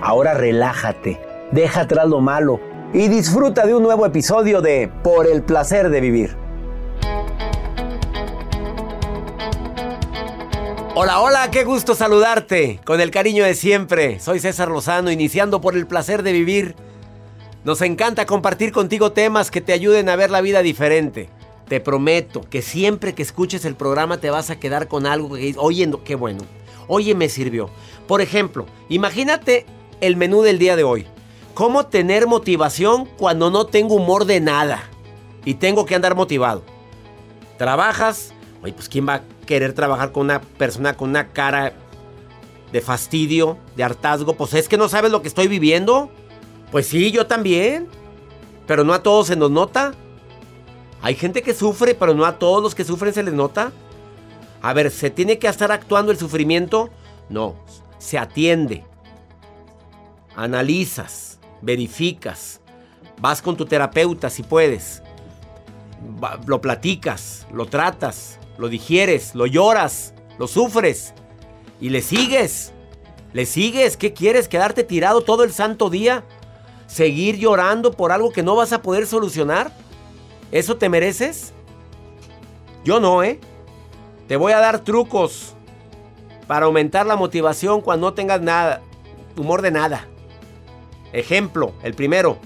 Ahora relájate, deja atrás lo malo y disfruta de un nuevo episodio de Por el placer de vivir. Hola, hola, qué gusto saludarte con el cariño de siempre. Soy César Lozano, iniciando por el placer de vivir. Nos encanta compartir contigo temas que te ayuden a ver la vida diferente. Te prometo que siempre que escuches el programa te vas a quedar con algo que dices, oye, qué bueno, oye, me sirvió. Por ejemplo, imagínate el menú del día de hoy. ¿Cómo tener motivación cuando no tengo humor de nada? Y tengo que andar motivado. Trabajas, oye, pues ¿quién va a querer trabajar con una persona con una cara de fastidio, de hartazgo? Pues es que no sabes lo que estoy viviendo. Pues sí, yo también. Pero no a todos se nos nota. Hay gente que sufre, pero no a todos los que sufren se les nota. A ver, ¿se tiene que estar actuando el sufrimiento? No, se atiende. Analizas, verificas, vas con tu terapeuta si puedes. Lo platicas, lo tratas, lo digieres, lo lloras, lo sufres y le sigues. Le sigues. ¿Qué quieres? ¿Quedarte tirado todo el santo día? ¿Seguir llorando por algo que no vas a poder solucionar? ¿Eso te mereces? Yo no, ¿eh? Te voy a dar trucos para aumentar la motivación cuando no tengas nada, humor de nada. Ejemplo, el primero.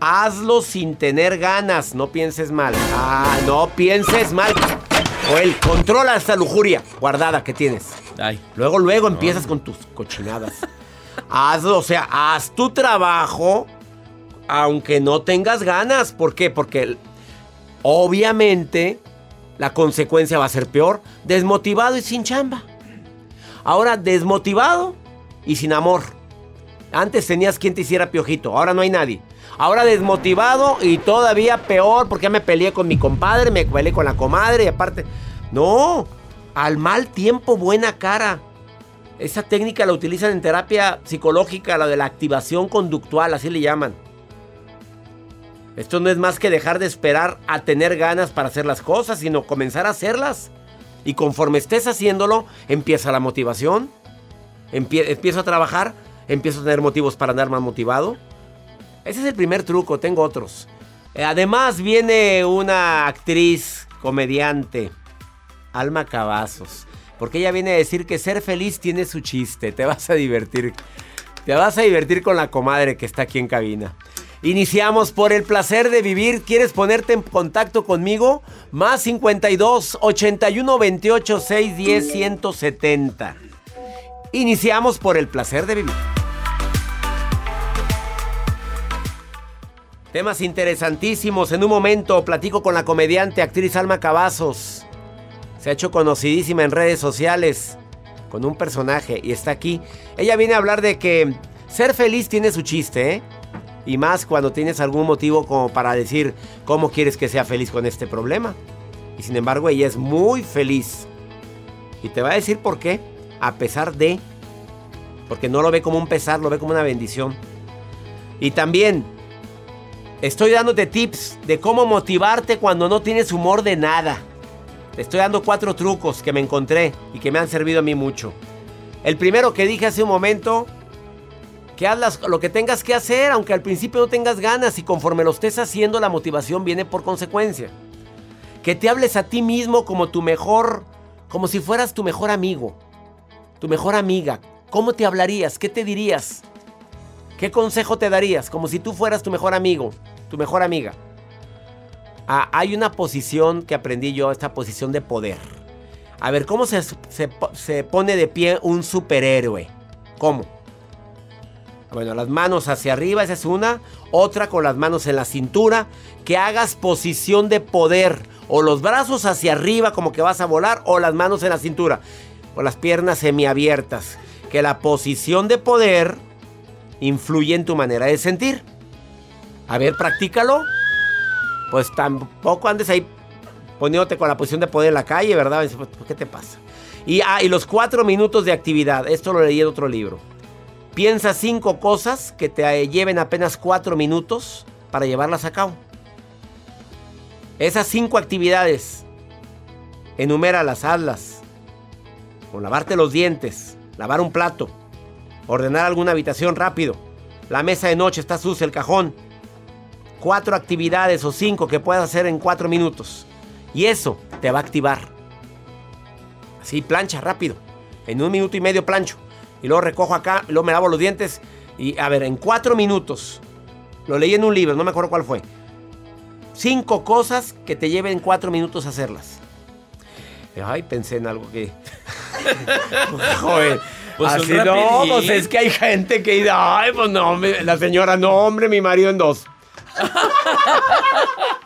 Hazlo sin tener ganas, no pienses mal. Ah, no pienses mal. O el controla esta lujuria guardada que tienes. Ay. Luego, luego empiezas con tus cochinadas. Hazlo, o sea, haz tu trabajo aunque no tengas ganas. ¿Por qué? Porque obviamente la consecuencia va a ser peor. Desmotivado y sin chamba. Ahora desmotivado y sin amor. Antes tenías quien te hiciera piojito, ahora no hay nadie. Ahora desmotivado y todavía peor porque ya me peleé con mi compadre, me peleé con la comadre y aparte... No, al mal tiempo buena cara. Esa técnica la utilizan en terapia psicológica, la de la activación conductual, así le llaman. Esto no es más que dejar de esperar a tener ganas para hacer las cosas, sino comenzar a hacerlas. Y conforme estés haciéndolo, empieza la motivación. Empie- empiezo a trabajar, empiezo a tener motivos para andar más motivado. Ese es el primer truco, tengo otros. Eh, Además viene una actriz, comediante, Alma Cavazos. Porque ella viene a decir que ser feliz tiene su chiste. Te vas a divertir. Te vas a divertir con la comadre que está aquí en cabina. Iniciamos por el placer de vivir. ¿Quieres ponerte en contacto conmigo? Más 52 81 28 610 170. Iniciamos por el placer de vivir. Temas interesantísimos. En un momento platico con la comediante actriz Alma Cavazos. Se ha hecho conocidísima en redes sociales con un personaje y está aquí. Ella viene a hablar de que ser feliz tiene su chiste, ¿eh? Y más cuando tienes algún motivo como para decir cómo quieres que sea feliz con este problema. Y sin embargo ella es muy feliz. Y te va a decir por qué. a pesar de, porque no lo ve como un pesar, lo ve como una bendición. Y también estoy dándote tips de cómo motivarte cuando no tienes humor de nada. Te estoy dando cuatro trucos que me encontré y que me han servido a mí mucho. El primero que dije hace un momento, que haz lo que tengas que hacer, aunque al principio no tengas ganas y conforme lo estés haciendo, la motivación viene por consecuencia. Que te hables a ti mismo como tu mejor, como si fueras tu mejor amigo, tu mejor amiga. ¿Cómo te hablarías? ¿Qué te dirías? ¿Qué consejo te darías? Como si tú fueras tu mejor amigo, tu mejor amiga. Ah, hay una posición que aprendí yo, esta posición de poder. A ver, ¿cómo se, se pone de pie un superhéroe? ¿Cómo? Bueno, las manos hacia arriba, esa es una. Otra con las manos en la cintura. Que hagas posición de poder. O los brazos hacia arriba como que vas a volar. O las manos en la cintura. O las piernas semiabiertas. Que la posición de poder influye en tu manera de sentir. A ver, practícalo. Pues tampoco andes ahí poniéndote con la posición de poder en la calle, ¿verdad? Pues, ¿Qué te pasa? Y, ah, y los cuatro minutos de actividad. Esto lo leí en otro libro. Piensa cinco cosas que te lleven apenas cuatro minutos para llevarlas a cabo. Esas cinco actividades, enuméralas, hazlas. O lavarte los dientes, lavar un plato, ordenar alguna habitación rápido, la mesa de noche está sucia, el cajón. Cuatro actividades o cinco que puedas hacer en cuatro minutos. Y eso te va a activar. Así, plancha rápido. En un minuto y medio plancho y luego recojo acá, luego me lavo los dientes y a ver, en cuatro minutos, lo leí en un libro, no me acuerdo cuál fue. Cinco cosas que te lleven cuatro minutos a hacerlas. Ay, pensé en algo que... Joder. Pues Así no, pues es que hay gente que dice, ay, pues no, la señora, no, hombre, mi marido en dos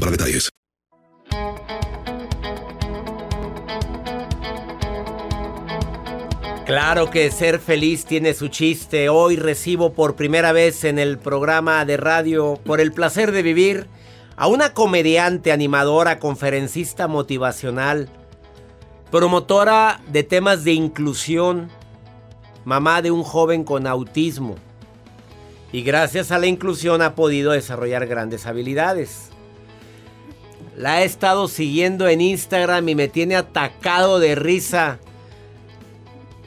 Para detalles. Claro que ser feliz tiene su chiste. Hoy recibo por primera vez en el programa de radio Por el placer de vivir a una comediante, animadora, conferencista motivacional, promotora de temas de inclusión, mamá de un joven con autismo y gracias a la inclusión ha podido desarrollar grandes habilidades. La he estado siguiendo en Instagram y me tiene atacado de risa.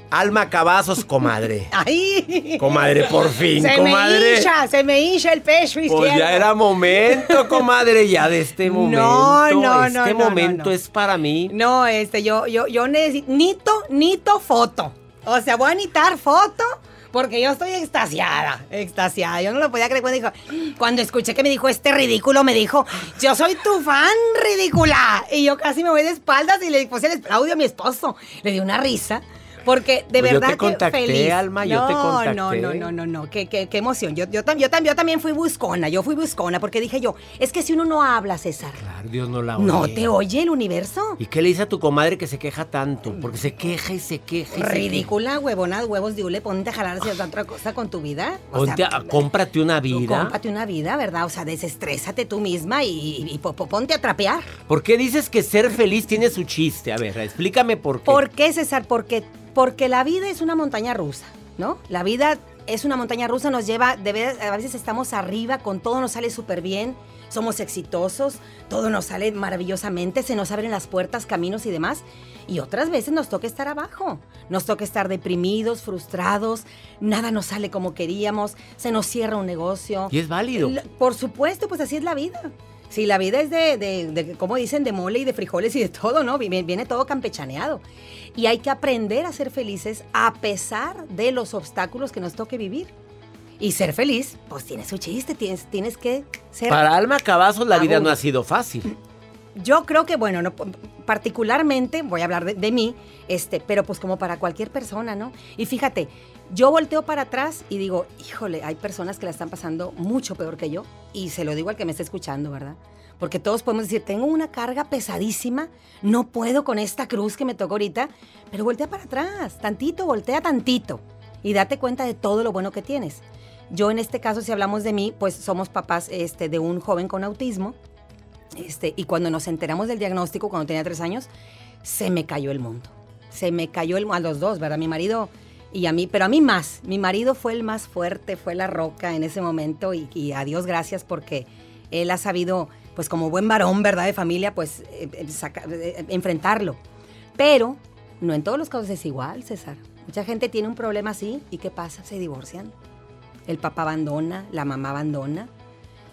Alma Cavazos, comadre. ¡Ay! Comadre, por fin, se comadre. Me hincha, se me hincha el pecho izquierdo. Pues ya era momento, comadre, ya de este momento. No, no, no. Este momento es para mí. No, este, yo, yo, yo necesito, nito foto. O sea, voy a necesitar foto porque yo estoy extasiada, extasiada. Yo no lo podía creer cuando dijo, cuando escuché que me dijo este ridículo, me dijo, yo soy tu fan ridícula. Y yo casi me voy de espaldas y le puse el audio a mi esposo. Le di una risa. Porque de pues verdad yo te contacté, feliz. Alma, yo te contacté. No, no, no, no, no, qué, qué, qué emoción. Yo, yo, yo, yo, también fui buscona, yo fui buscona porque dije yo, es que si uno no habla, César. Claro, Dios no la oye. No te oye el universo. ¿Y qué le dice a tu comadre que se queja tanto? Porque se queja y se queja. Y Ridícula, huevona, huevos de hule, ponte a jalar hacia otra cosa con tu vida. O ponte a, cómprate una vida. Cómprate una vida, ¿verdad? O sea, desestrésate tú misma y, y, ponte a trapear. ¿Por qué dices que ser feliz tiene su chiste? A ver, explícame por qué. ¿Por qué, César? Porque porque la vida es una montaña rusa, ¿no? La vida es una montaña rusa, nos lleva, de a veces estamos arriba, con todo nos sale súper bien, somos exitosos, todo nos sale maravillosamente, se nos abren las puertas, caminos y demás. Y otras veces nos toca estar abajo, nos toca estar deprimidos, frustrados, nada nos sale como queríamos, se nos cierra un negocio. Y es válido. Por supuesto, pues así es la vida. Sí, la vida es de, de, de, como dicen, de mole y de frijoles y de todo, ¿no? Viene, viene todo campechaneado. Y hay que aprender a ser felices a pesar de los obstáculos que nos toque vivir. Y ser feliz, pues tiene su chiste, tienes, tienes que ser... Para Alma Cavazos la vida no ha sido fácil. Yo creo que, bueno, no, particularmente, voy a hablar de, mí, este, pero pues como para cualquier persona, ¿no? Y fíjate, yo volteo para atrás y digo, híjole, hay personas que la están pasando mucho peor que yo. Y se lo digo al que me está escuchando, ¿verdad? Porque todos podemos decir, tengo una carga pesadísima, no puedo con esta cruz que me tocó ahorita, pero voltea para atrás, tantito, voltea tantito y date cuenta de todo lo bueno que tienes. Yo en este caso, si hablamos de mí, pues somos papás este, de un joven con autismo. Este, y cuando nos enteramos del diagnóstico, cuando tenía tres años, se me cayó el mundo. Se me cayó el a los dos, ¿verdad? Mi marido y a mí, pero a mí más. Mi marido fue el más fuerte, fue la roca en ese momento y, a Dios gracias porque él ha sabido, pues como buen varón, ¿verdad? De familia, pues eh, eh, eh, enfrentarlo. Pero no en todos los casos es igual, César. Mucha gente tiene un problema así y ¿qué pasa? Se divorcian. El papá abandona, la mamá abandona.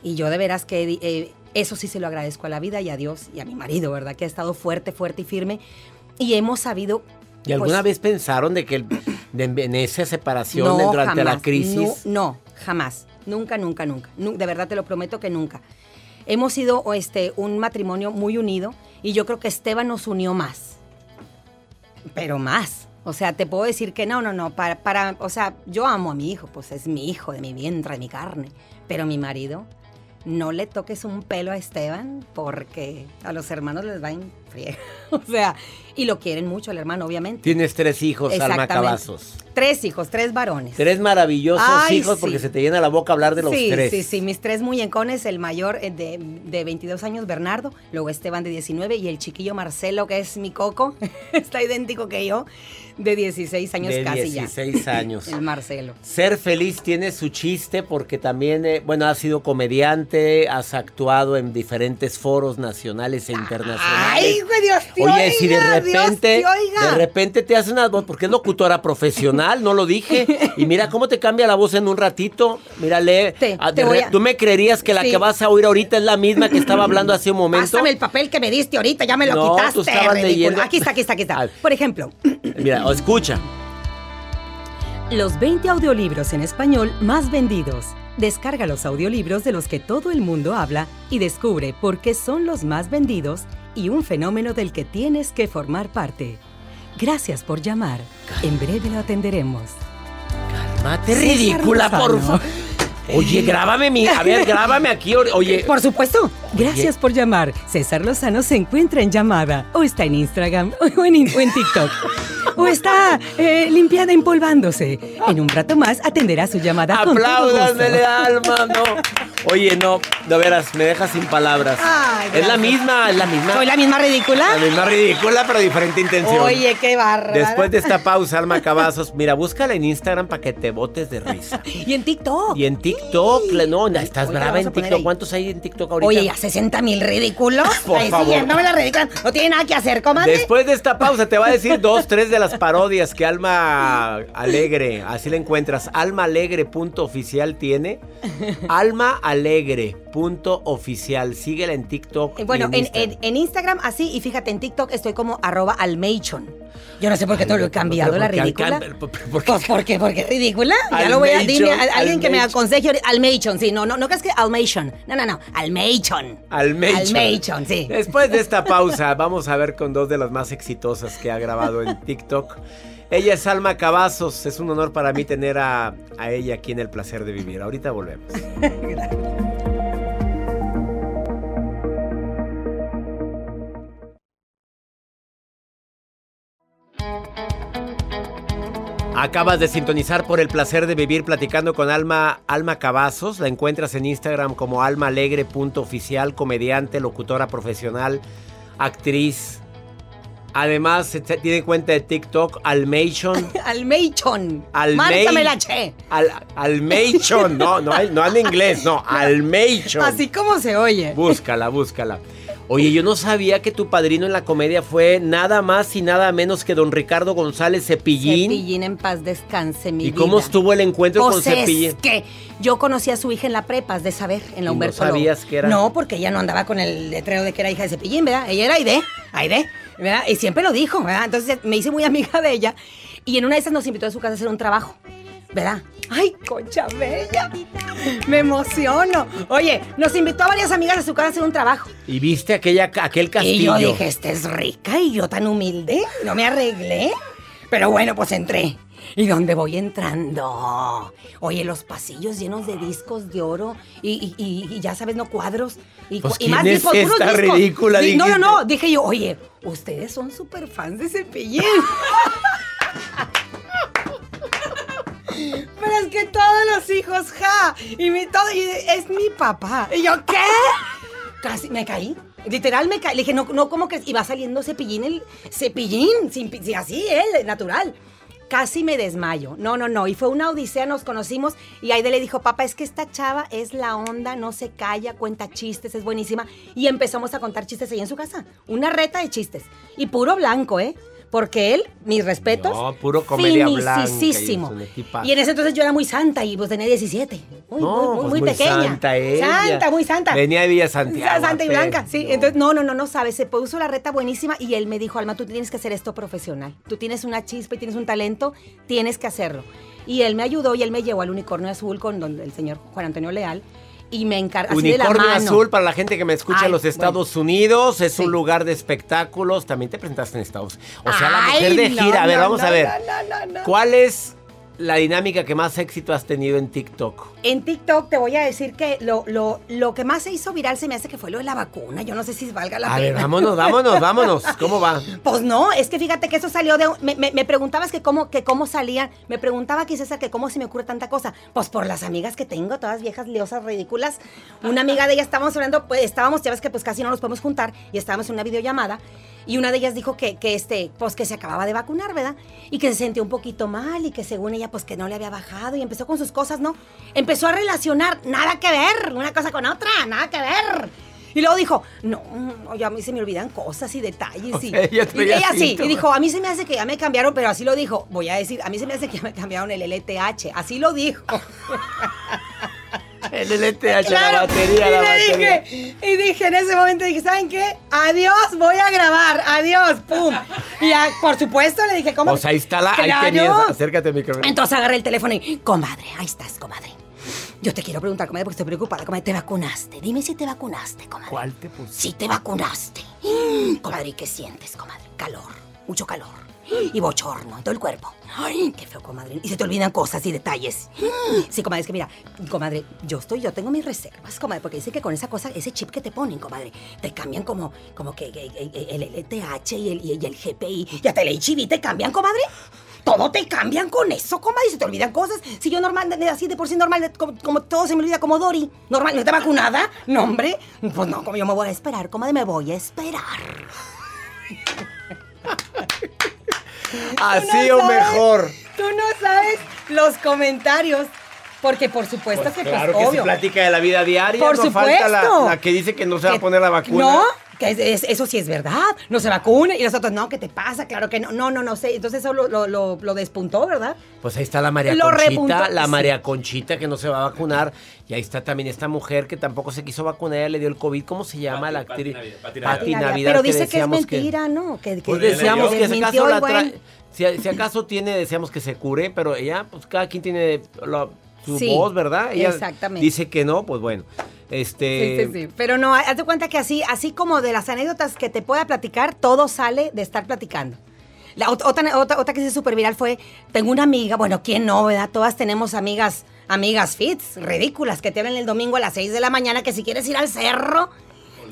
Y yo de veras que eso sí se lo agradezco a la vida y a Dios y a mi marido, ¿verdad? Que ha estado fuerte, fuerte y firme. Y hemos sabido... ¿Y alguna pues, vez pensaron de que el- de- en esa separación no, durante la crisis? No, no, jamás. Nunca, nunca, nunca. Nu- De verdad te lo prometo que nunca. Hemos sido este, un matrimonio muy unido y yo creo que Esteban nos unió más. Pero más. O sea, te puedo decir que no, no, no. Para, para, o sea, yo amo a mi hijo, pues es mi hijo, de mi vientre, de mi carne. Pero mi marido, no le toques un pelo a Esteban porque a los hermanos les va a enfriar. O sea, y lo quieren mucho al hermano, obviamente. Tienes tres hijos, Alma. Cavazos. Tres hijos, tres varones. Tres maravillosos Ay, hijos sí. porque se te llena la boca hablar de los sí, tres. Sí, sí, mis tres muñecones, el mayor eh, de, de 22 años, Bernardo, luego Esteban de 19 y el chiquillo Marcelo, que es mi coco, está idéntico que yo, de 16 años de casi 16 ya. años. El Marcelo. Ser feliz tiene su chiste porque también, eh, bueno, has sido comediante, has actuado en diferentes foros nacionales e internacionales. Ay, Dios te Oye, si de repente, te oiga. de repente te hace una voz, porque es locutora profesional, no lo dije. Y mira cómo te cambia la voz en un ratito. Mírale, Te- ah, te re- a- tú me creerías que la Sí. que vas a oír ahorita es la misma que estaba hablando hace un momento. Pásame el papel que me diste ahorita, ya me lo No, quitaste. tú estabas leyendo. Aquí está, aquí está, aquí está. Por ejemplo, Mira, escucha. Los 20 audiolibros en español más vendidos. Descarga los audiolibros de los que todo el mundo habla y descubre por qué son los más vendidos y un fenómeno del que tienes que formar parte. Gracias por llamar. En breve lo atenderemos. Mate César ridícula, por favor. Oye, grábame mi. A ver, grábame aquí. Oye, por supuesto. Gracias por llamar. César Lozano se encuentra en llamada o está en Instagram o en, o en TikTok. O está eh, limpiada empolvándose. En un rato más atenderá su llamada apláudanmele, alma, no. Oye, no, de veras, me dejas sin palabras. Ay, es la misma, es la misma. ¿Soy la misma ridícula? La misma ridícula, pero diferente intención. Oye, qué bárbara. Después de esta pausa, Alma Cavazos, mira, búscala en Instagram para que te botes de risa. Y en TikTok. Y en TikTok, le- no, estás Oye, brava en a TikTok. ¿Cuántos hay en TikTok ahorita? Oye, ya 60 mil ridículos. Por Ahí favor. siguiéndome la ridícula. No tiene nada que hacer, comadre. Después de esta pausa te va a decir dos, tres de las parodias que Alma Alegre, así la encuentras. Alma Alegre punto oficial tiene. Alma Alegre punto oficial. Síguela en TikTok. Eh, Bueno, en, Instagram. en- en Instagram así, y fíjate, en TikTok estoy como arroba. Yo no sé por qué te lo he cambiado, la ¿por qué ridícula. por- qué? Pues, ¿por qué? ¿Por qué ridícula? Ya lo voy a... A- alguien que me aconseje. Almeichon, sí. No, no, no crees que Almeichon. No, no, no. Almeichon. Almeichon. Almeichon, sí. Después de esta pausa, vamos a ver con dos de las más exitosas que ha grabado en TikTok. Ella es Alma Cavazos. Es un honor para mí tener a, a ella aquí en El Placer de Vivir. Ahorita volvemos. Acabas de sintonizar por el placer de vivir platicando con Alma, Alma Cavazos. La encuentras en Instagram como almaalegre.oficial, comediante, locutora profesional, actriz, Además, se tiene cuenta de TikTok, Almation. Almeichon. Almei- Márcame la che. Al, Almation, no, no, no en inglés, no, Almation. Así como se oye. Búscala, búscala. Oye, yo no sabía que tu padrino en la comedia fue nada más y nada menos que don Ricardo González Cepillín. Cepillín en paz descanse, mi ¿Y vida. cómo estuvo el encuentro Pues con Cepillín? es que yo conocí a su hija en la prepa, has de saber, en ¿Y la no Humberto Lobo. sabías que era? No, porque ella no andaba con el letrero de que era hija de Cepillín, ¿verdad? Ella era Aide, Aide, ¿verdad? Y siempre lo dijo, ¿verdad? Entonces me hice muy amiga de ella y en una de esas nos invitó a su casa a hacer un trabajo, ¿verdad? ¡Ay, concha bella! Me emociono. Oye, nos invitó a varias amigas a su casa a hacer un trabajo. Y viste aquella, aquel Y castillo. yo dije, esta es rica y yo tan humilde, no me arreglé. Pero bueno, pues entré. ¿Y dónde voy entrando? Oye, los pasillos llenos de discos de oro y, y- y- y ya sabes, no cuadros. Y, Pues, y ¿quién más es discos, esta ridícula, Di- No, no, no. Dije yo, oye, ustedes son súper fans de Cepillín. Pero es que todos los hijos, ja, y mi todo, y es mi papá. Y yo, ¿qué? Casi me caí. Literal me caí. Le dije, no, no, como que iba saliendo cepillín, el cepillín, sin, así, él, natural. Casi me desmayo. No, no, no. Y fue una odisea, nos conocimos y Aide le dijo, papá, es que esta chava es la onda, no se calla, cuenta chistes, es buenísima. Y empezamos a contar chistes ahí en su casa. Una reta de chistes. Y puro blanco, ¿eh? Porque él, mis respetos. No, puro comedia finisísimo. y en ese entonces yo era muy santa y pues tenía 17. Muy, No, muy, muy, pues muy muy pequeña. santa ella. Santa, muy santa. Venía de Villa Santiago, Santa y blanca, sí. No. Entonces, no, no, no, no sabes. Se puso la reta buenísima y él me dijo, Alma, tú tienes que hacer esto profesional. Tú tienes una chispa y tienes un talento, tienes que hacerlo. Y él me ayudó y él me llevó al unicornio azul con don- el señor Juan Antonio Leal. Y me encargó así de la Unicornio mano. Azul, para la gente que me escucha Ay, en los Estados Unidos, es Sí. un lugar de espectáculos. También te presentaste en Estados O sea, la mujer de no, gira. a ver, no, vamos no, a ver. no, no, no, no. ¿Cuál es la dinámica que más éxito has tenido en TikTok? En TikTok te voy a decir que lo, lo, lo que más se hizo viral se me hace que fue lo de la vacuna. Yo no sé si valga la A pena. ver, vámonos, vámonos, vámonos. ¿Cómo va? Pues no, es que fíjate que eso salió de... Me, me- me preguntabas que cómo, que cómo salían. Me preguntaba aquí César que cómo se me ocurre tanta cosa. Pues por las amigas que tengo, todas viejas liosas ridículas. Una amiga de ellas estábamos hablando, pues estábamos, ya ves que pues casi no nos podemos juntar y estábamos en una videollamada. Y una de ellas dijo que, que este, pues que se acababa de vacunar, ¿verdad? Y que se sentía un poquito mal y que según ella, pues que no le había bajado y empezó con sus cosas, ¿no? Empezó a relacionar, nada que ver, una cosa con otra, nada que ver. Y luego dijo, no, no, ya a mí se me olvidan cosas y detalles. O y, ella y ella sí, y dijo, a mí se me hace que ya me cambiaron, pero así lo dijo. Voy a decir, a mí se me hace que ya me cambiaron el LTH. Así lo dijo. El LTH, la Claro, batería, y la batería. dije, y dije en ese momento, dije, ¿saben qué? Adiós, voy a grabar, adiós, pum. Y por supuesto le dije, ¿cómo? Pues ahí está la. Ahí Claro. tenías. Acércate al micrófono. Entonces agarré el teléfono y, comadre, ahí estás, comadre. Yo te quiero preguntar, comadre, porque estoy preocupada, comadre, ¿te vacunaste? Dime si te vacunaste, comadre. ¿Cuál te pusiste? Si te vacunaste. Comadre, ¿y qué sientes, comadre? Calor, mucho calor. Y bochorno en todo el cuerpo. Ay, qué feo, comadre. Y se te olvidan cosas y detalles. Sí, comadre, es que mira, comadre, yo estoy, yo tengo mis reservas, comadre, porque dice que con esa cosa, ese chip que te ponen, comadre, te cambian como, como que, que- que el LTH y el, y el GPI y hasta el HIV te cambian, comadre. Todo te cambian con eso, comadre, y se te olvidan cosas. Si yo normal, así de por sí normal, como, como todo se me olvida como Dory. Normal, ¿no está vacunada? No, hombre. Pues no, como yo me voy a esperar, comadre, me voy a esperar. Así no o sabes. mejor. Tú no sabes los comentarios. Porque por supuesto Pues que, claro pues, que obvio. se plática de la vida diaria. Por no falta la, supuesto. la que dice que no se va a poner la vacuna. No, que es- es- eso sí es verdad. No se vacuna. Y nosotros, no, ¿qué te pasa? Claro que no. No, no, no sé. Entonces eso lo, lo, lo- lo despuntó, ¿verdad? Pues ahí está la María Lo Conchita, repuntó, la sí. María Conchita que no se va a vacunar. Y ahí está también esta mujer que tampoco se quiso vacunar, ella le dio el COVID. ¿Cómo se llama la actriz? Pati Pati Navidad. Navidad, Pero dice que es decíamos mentira, ¿no? Que, que Pues deseamos que acaso el la buen- tra- si, si acaso tiene, deseamos que se cure, pero ella, pues cada quien tiene la- su Sí, voz, ¿verdad? Ella exactamente. dice que no, pues bueno. Este. Sí, sí, sí. Pero no, haz de cuenta que así, así como de las anécdotas que te pueda platicar, todo sale de estar platicando. La ot- otra, otra, otra que se súper viral fue, tengo una amiga, bueno, ¿quién no, verdad? Todas tenemos amigas, amigas fits, ridículas, que te hablan el domingo a las 6 de la mañana que si quieres ir al cerro,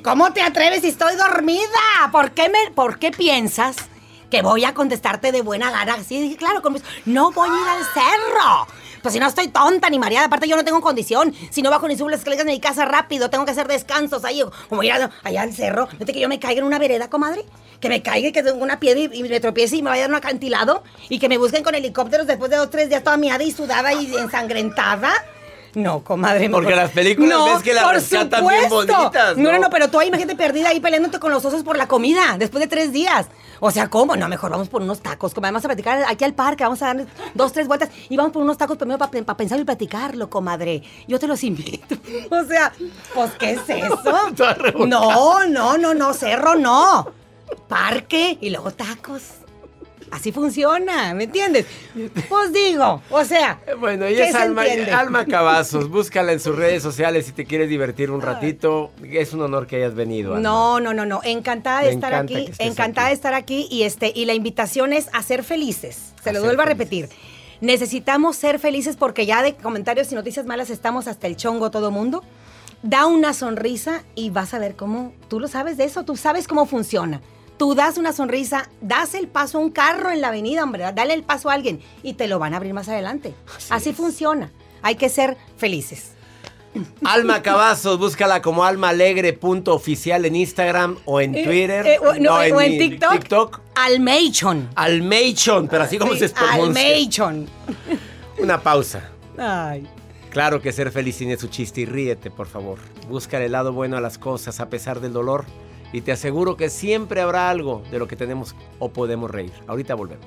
¿cómo te atreves si estoy dormida? ¿Por qué, me, ¿Por qué piensas que voy a contestarte de buena gana. Sí, claro, con no voy a ir al cerro. Si no estoy tonta ni mareada, aparte yo no tengo condición. Si no bajo ni subo las escaleras de mi casa rápido, tengo que hacer descansos ahí, como ir a- allá al cerro. ¿No que yo me caiga en una vereda, comadre? Que me caiga y que tengo una piedra y, y me tropiece y me vaya a un acantilado y que me busquen con helicópteros después de dos, tres días toda miada y sudada y ensangrentada. No, comadre. Porque las películas ves que las por rescatan bien bonitas, No, no, ¿no? no, pero tú ahí imagínate perdida ahí peleándote con los osos por la comida después de tres días. O sea, ¿cómo? No, mejor vamos por unos tacos. Como vamos a platicar aquí al parque, vamos a dar dos, tres vueltas y vamos por unos tacos primero para pensar y platicarlo, comadre. Yo te los invito. O sea, pues, ¿qué es eso? No, no, no, no, cerro no. Parque y luego tacos. Así funciona, ¿me entiendes? Pues digo, o sea. Bueno, ¿qué ella es Alma? Alma Cavazos. Búscala en sus redes sociales si te quieres divertir un ratito. Es un honor que hayas venido. Alma. No, no, no, no. Encantada de Me estar aquí. Encantada aquí. de estar aquí. Y este, y la invitación es a ser felices. Se A lo vuelvo a repetir. Necesitamos ser felices porque ya de comentarios y noticias malas estamos hasta el chongo todo mundo. Da una sonrisa y vas a ver cómo. Tú lo sabes de eso, tú sabes cómo funciona. Tú das una sonrisa, das el paso a un carro en la avenida, hombre, dale el paso a alguien y te lo van a abrir más adelante. Así, funciona. Hay que ser felices. Alma Cavazos, búscala como almaalegre.oficial en Instagram o en Eh, Twitter. eh, o, no, o en TikTok. TikTok. Almeichon. Almeichon, pero así como Sí, se pronuncia. Almeichon. Una pausa. Ay. Claro que ser feliz tiene su chiste y ríete, por favor. Busca el lado bueno a las cosas a pesar del dolor y te aseguro que siempre habrá algo de lo que tenemos o podemos reír. Ahorita volvemos.